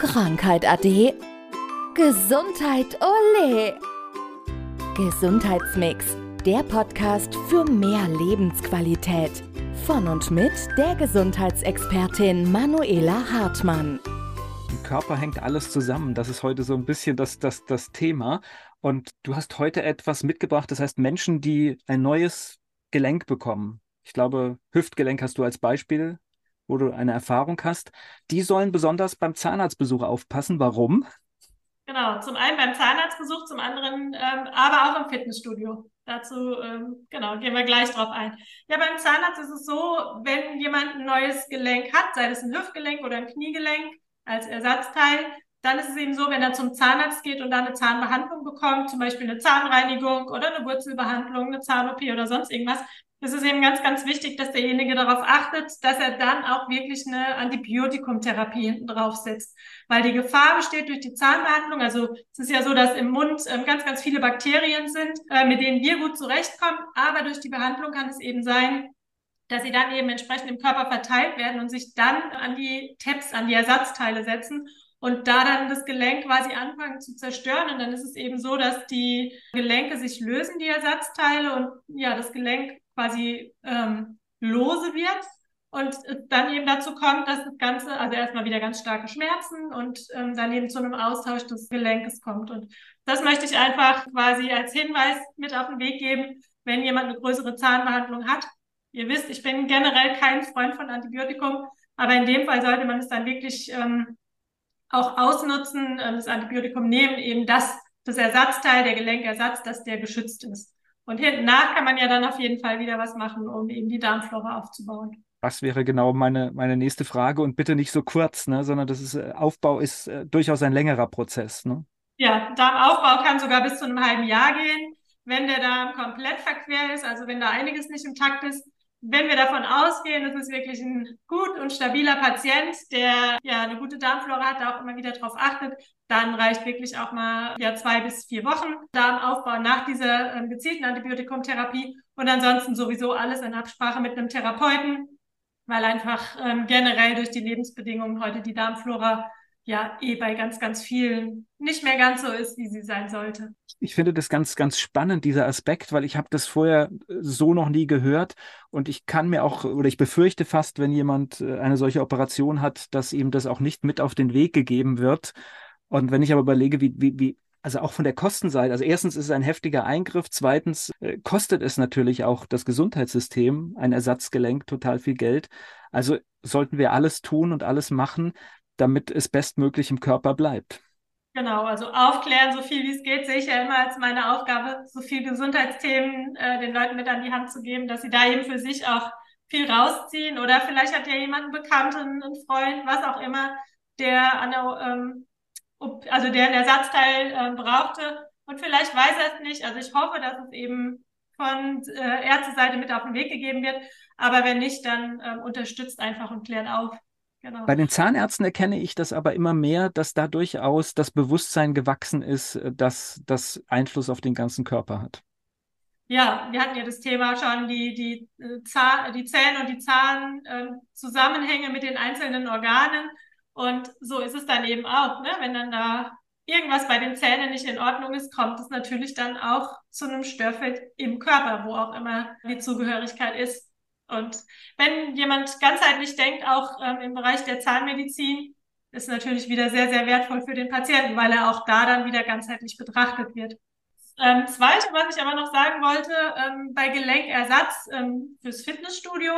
Krankheit ade. Gesundheit ole. Gesundheitsmix, der Podcast für mehr Lebensqualität. Von und mit der Gesundheitsexpertin Manuela Hartmann. Im Körper hängt alles zusammen. Das ist heute so ein bisschen das, das, das Thema. Und du hast heute etwas mitgebracht, das heißt Menschen, die ein neues Gelenk bekommen. Ich glaube, Hüftgelenk hast du als Beispiel wo du eine Erfahrung hast, die sollen besonders beim Zahnarztbesuch aufpassen. Warum? Genau, zum einen beim Zahnarztbesuch, zum anderen ähm, aber auch im Fitnessstudio. Dazu ähm, genau gehen wir gleich drauf ein. Ja, beim Zahnarzt ist es so, wenn jemand ein neues Gelenk hat, sei es ein Hüftgelenk oder ein Kniegelenk als Ersatzteil, dann ist es eben so, wenn er zum Zahnarzt geht und da eine Zahnbehandlung bekommt, zum Beispiel eine Zahnreinigung oder eine Wurzelbehandlung, eine Zahn-OP oder sonst irgendwas, es ist eben ganz, ganz wichtig, dass derjenige darauf achtet, dass er dann auch wirklich eine Antibiotikumtherapie hinten drauf setzt. Weil die Gefahr besteht durch die Zahnbehandlung. Also es ist ja so, dass im Mund ähm, ganz, ganz viele Bakterien sind, äh, mit denen wir gut zurechtkommen. Aber durch die Behandlung kann es eben sein, dass sie dann eben entsprechend im Körper verteilt werden und sich dann an die TEPs, an die Ersatzteile setzen und da dann das Gelenk quasi anfangen zu zerstören. Und dann ist es eben so, dass die Gelenke sich lösen, die Ersatzteile, und ja, das Gelenk quasi ähm, lose wird und dann eben dazu kommt, dass das Ganze, also erstmal wieder ganz starke Schmerzen und ähm, dann eben zu einem Austausch des Gelenkes kommt. Und das möchte ich einfach quasi als Hinweis mit auf den Weg geben, wenn jemand eine größere Zahnbehandlung hat. Ihr wisst, ich bin generell kein Freund von Antibiotikum, aber in dem Fall sollte man es dann wirklich ähm, auch ausnutzen, äh, das Antibiotikum nehmen, eben das, das Ersatzteil, der Gelenkersatz, dass der geschützt ist. Und hinten nach kann man ja dann auf jeden Fall wieder was machen, um eben die Darmflora aufzubauen. Das wäre genau meine, meine nächste Frage und bitte nicht so kurz, ne, sondern das ist, äh, Aufbau ist äh, durchaus ein längerer Prozess. Ne? Ja, Darmaufbau kann sogar bis zu einem halben Jahr gehen, wenn der Darm komplett verquer ist, also wenn da einiges nicht im Takt ist wenn wir davon ausgehen, das ist wirklich ein gut und stabiler Patient, der ja eine gute Darmflora hat, da auch immer wieder drauf achtet, dann reicht wirklich auch mal ja zwei bis vier Wochen Darmaufbau nach dieser ähm, gezielten Antibiotikumtherapie. Und ansonsten sowieso alles in Absprache mit einem Therapeuten, weil einfach ähm, generell durch die Lebensbedingungen heute die Darmflora ja eh bei ganz, ganz vielen nicht mehr ganz so ist, wie sie sein sollte. Ich finde das ganz, ganz spannend, dieser Aspekt, weil ich habe das vorher äh, so noch nie gehört und ich kann mir auch, oder ich befürchte fast, wenn jemand äh, eine solche Operation hat, dass ihm das auch nicht mit auf den Weg gegeben wird. Und wenn ich aber überlege, wie, wie, wie also auch von der Kostenseite, also erstens ist es ein heftiger Eingriff, zweitens äh, kostet es natürlich auch das Gesundheitssystem, ein Ersatzgelenk, total viel Geld. Also sollten wir alles tun und alles machen, damit es bestmöglich im Körper bleibt. Genau, also aufklären, so viel wie es geht, sehe ich ja immer als meine Aufgabe, so viel Gesundheitsthemen äh, den Leuten mit an die Hand zu geben, dass sie da eben für sich auch viel rausziehen. Oder vielleicht hat ja jemand einen Bekannten, einen Freund, was auch immer, der an der, ähm, also der ein Ersatzteil äh, brauchte und vielleicht weiß er es nicht. Also ich hoffe, dass es eben von äh, Ärzteseite mit auf den Weg gegeben wird. Aber wenn nicht, dann äh, unterstützt einfach und klärt auf. Genau. Bei den Zahnärzten erkenne ich das aber immer mehr, dass da durchaus das Bewusstsein gewachsen ist, äh, dass das Einfluss auf den ganzen Körper hat. Ja, wir hatten ja das Thema schon, die, die, äh, Zahn, die Zähne und die Zahnzusammenhänge ähm, mit den einzelnen Organen. Und so ist es dann eben auch, ne? wenn dann da irgendwas bei den Zähnen nicht in Ordnung ist, kommt es natürlich dann auch zu einem Störfeld im Körper, wo auch immer die Zugehörigkeit ist. Und wenn jemand ganzheitlich denkt, auch ähm, im Bereich der Zahnmedizin, ist natürlich wieder sehr, sehr wertvoll für den Patienten, weil er auch da dann wieder ganzheitlich betrachtet wird. Ähm, zweite, was ich aber noch sagen wollte, ähm, bei Gelenkersatz ähm, fürs Fitnessstudio,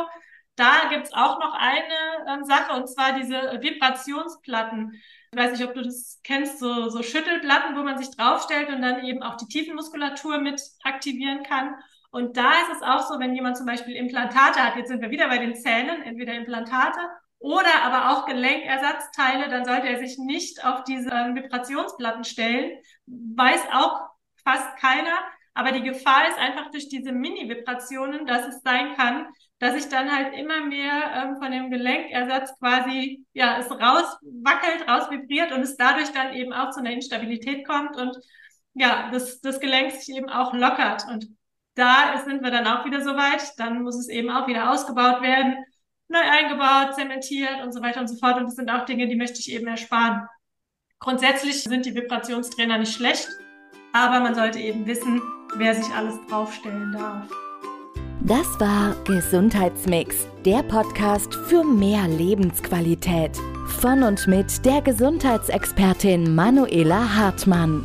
da gibt's auch noch eine ähm, Sache, und zwar diese Vibrationsplatten. Ich weiß nicht, ob du das kennst, so, so Schüttelplatten, wo man sich draufstellt und dann eben auch die Tiefenmuskulatur mit aktivieren kann. Und da ist es auch so, wenn jemand zum Beispiel Implantate hat, jetzt sind wir wieder bei den Zähnen, entweder Implantate oder aber auch Gelenkersatzteile, dann sollte er sich nicht auf diese ähm, Vibrationsplatten stellen. Weiß auch fast keiner. Aber die Gefahr ist einfach durch diese Mini-Vibrationen, dass es sein kann, dass sich dann halt immer mehr ähm, von dem Gelenkersatz quasi, ja, es rauswackelt, rausvibriert und es dadurch dann eben auch zu einer Instabilität kommt und ja, das, das Gelenk sich eben auch lockert. Und da sind wir dann auch wieder so weit. Dann muss es eben auch wieder ausgebaut werden, neu eingebaut, zementiert und so weiter und so fort. Und das sind auch Dinge, die möchte ich eben ersparen. Grundsätzlich sind die Vibrationstrainer nicht schlecht, aber man sollte eben wissen, wer sich alles draufstellen darf. Das war Gesundheitsmix, der Podcast für mehr Lebensqualität. Von und mit der Gesundheitsexpertin Manuela Hartmann.